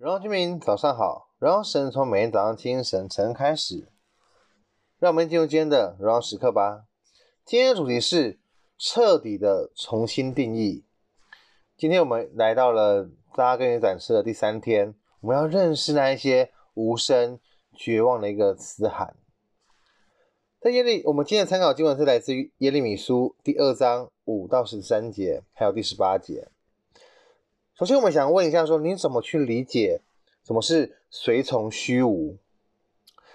荣耀居民早上好，荣耀神从每天早上清晨晨开始，让我们进入今天的荣耀时刻吧。今天的主题是彻底的重新定义。今天我们来到了扎根与展示的第三天，我们要认识那一些无声、绝望的一个嘶喊。在耶利，我们今天的参考经文是来自于耶利米书第二章五到十三节，还有第十八节。首先，我们想问一下，说你怎么去理解什么是随从虚无？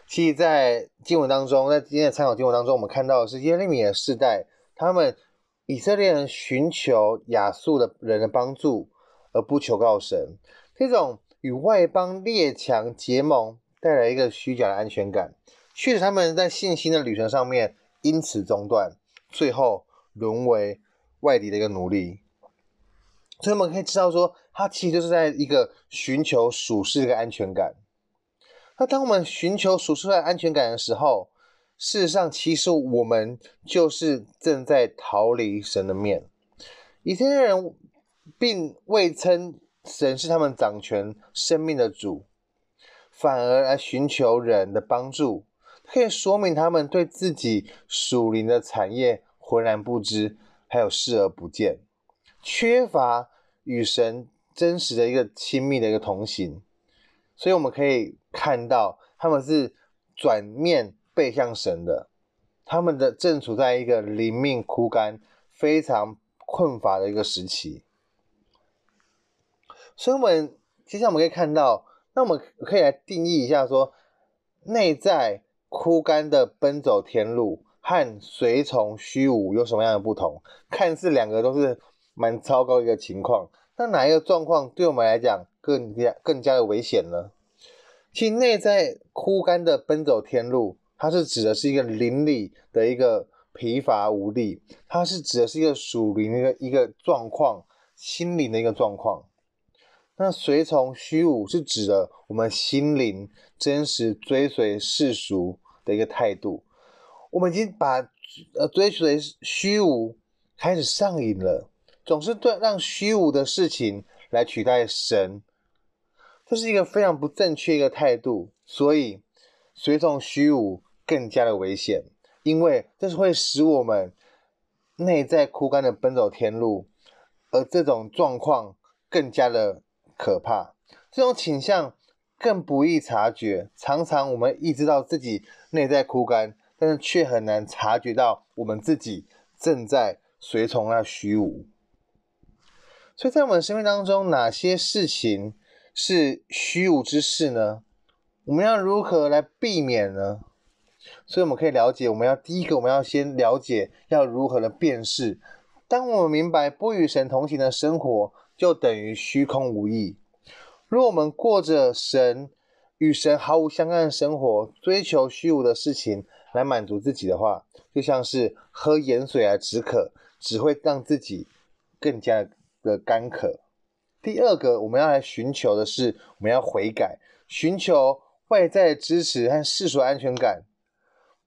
其实，在经文当中，在今天的参考经文当中，我们看到的是耶利米的世代，他们以色列人寻求亚述的人的帮助，而不求告神，这种与外邦列强结盟，带来一个虚假的安全感，驱使他们在信心的旅程上面因此中断，最后沦为外敌的一个奴隶。所以我们可以知道说，他其实就是在一个寻求属世的一个安全感。那当我们寻求属世的安全感的时候，事实上其实我们就是正在逃离神的面。以色列人并未称神是他们掌权生命的主，反而来寻求人的帮助，可以说明他们对自己属灵的产业浑然不知，还有视而不见。缺乏与神真实的一个亲密的一个同行，所以我们可以看到他们是转面背向神的，他们的正处在一个灵命枯干、非常困乏的一个时期。所以，我们接下来我们可以看到，那我们可以来定义一下说，内在枯干的奔走天路和随从虚无有什么样的不同？看似两个都是。蛮糟糕一个情况，那哪一个状况对我们来讲更加更加的危险呢？其内在枯干的奔走天路，它是指的是一个灵里的一个疲乏无力，它是指的是一个属灵的一个一个状况，心灵的一个状况。那随从虚无是指的我们心灵真实追随世俗的一个态度，我们已经把呃追随虚无开始上瘾了。总是对让虚无的事情来取代神，这是一个非常不正确一个态度。所以，随从虚无更加的危险，因为这是会使我们内在枯干的奔走天路，而这种状况更加的可怕。这种倾向更不易察觉，常常我们意识到自己内在枯干，但是却很难察觉到我们自己正在随从那虚无。所以在我们生命当中，哪些事情是虚无之事呢？我们要如何来避免呢？所以我们可以了解，我们要第一个，我们要先了解要如何的辨识。当我们明白不与神同行的生活，就等于虚空无益。如果我们过着神与神毫无相干的生活，追求虚无的事情来满足自己的话，就像是喝盐水来止渴，只会让自己更加的干渴。第二个，我们要来寻求的是，我们要悔改，寻求外在的支持和世俗安全感，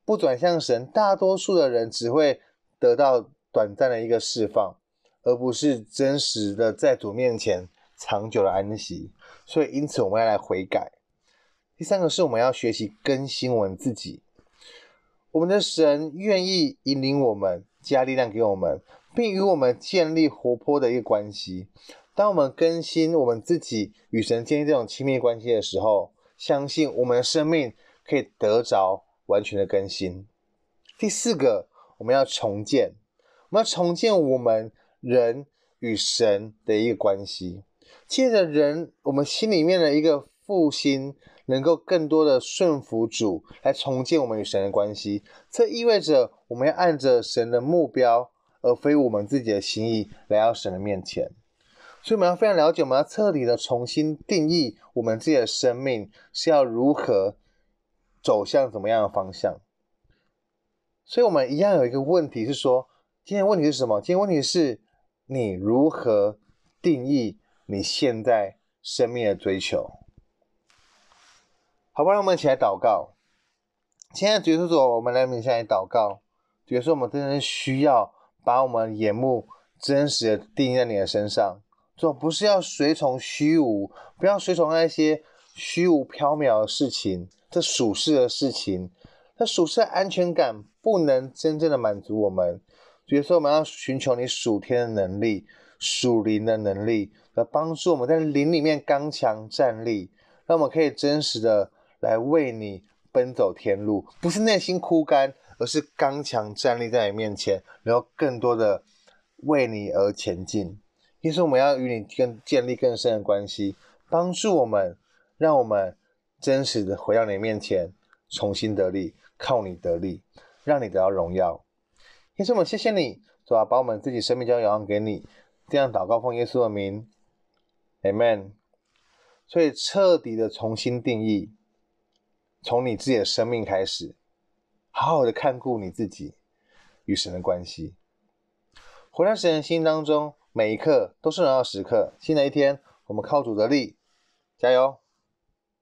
不转向神。大多数的人只会得到短暂的一个释放，而不是真实的在主面前长久的安息。所以，因此我们要来悔改。第三个是我们要学习更新我们自己。我们的神愿意引领我们，加力量给我们。并与我们建立活泼的一个关系。当我们更新我们自己，与神建立这种亲密关系的时候，相信我们的生命可以得着完全的更新。第四个，我们要重建，我们要重建我们人与神的一个关系。借着人，我们心里面的一个复兴，能够更多的顺服主，来重建我们与神的关系。这意味着我们要按着神的目标。而非我们自己的心意来到神的面前，所以我们要非常了解，我们要彻底的重新定义我们自己的生命是要如何走向怎么样的方向。所以，我们一样有一个问题是说，今天问题是什么？今天问题是你如何定义你现在生命的追求？好吧，让我们一起来祷告。亲爱的主耶稣，我们来面前来祷告。主耶稣，我们真的需要。把我们眼目真实的定在你的身上，主不是要随从虚无，不要随从那些虚无缥缈的事情，这属世的事情，那属世的安全感不能真正的满足我们。比如说，我们要寻求你属天的能力、属灵的能力，来帮助我们在灵里面刚强站立，让我们可以真实的来为你奔走天路，不是内心枯干，而是刚强站立在你面前，然后更多的为你而前进。因此，我们要与你更建立更深的关系，帮助我们，让我们真实的回到你面前，重新得力，靠你得力，让你得到荣耀。因此，我们谢谢你，主啊，把我们自己生命交仰给你，这样祷告奉耶稣的名，Amen。所以，彻底的重新定义，从你自己的生命开始，好好的看顾你自己与神的关系，活在神的心当中。每一刻都是荣耀时刻。新的一天，我们靠主的力，加油！